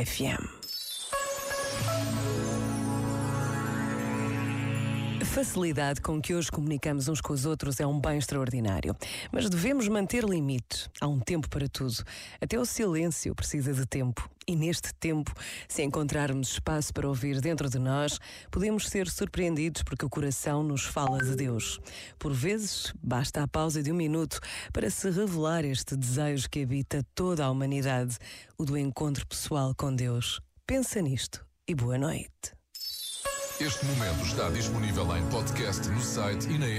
RFM. Facilidade com que hoje comunicamos uns com os outros é um bem extraordinário. Mas devemos manter limite. Há um tempo para tudo. Até o silêncio precisa de tempo. E neste tempo, se encontrarmos espaço para ouvir dentro de nós, podemos ser surpreendidos porque o coração nos fala de Deus. Por vezes, basta a pausa de um minuto para se revelar este desejo que habita toda a humanidade, o do encontro pessoal com Deus. Pensa nisto e boa noite. Este momento está disponível em podcast no site e na.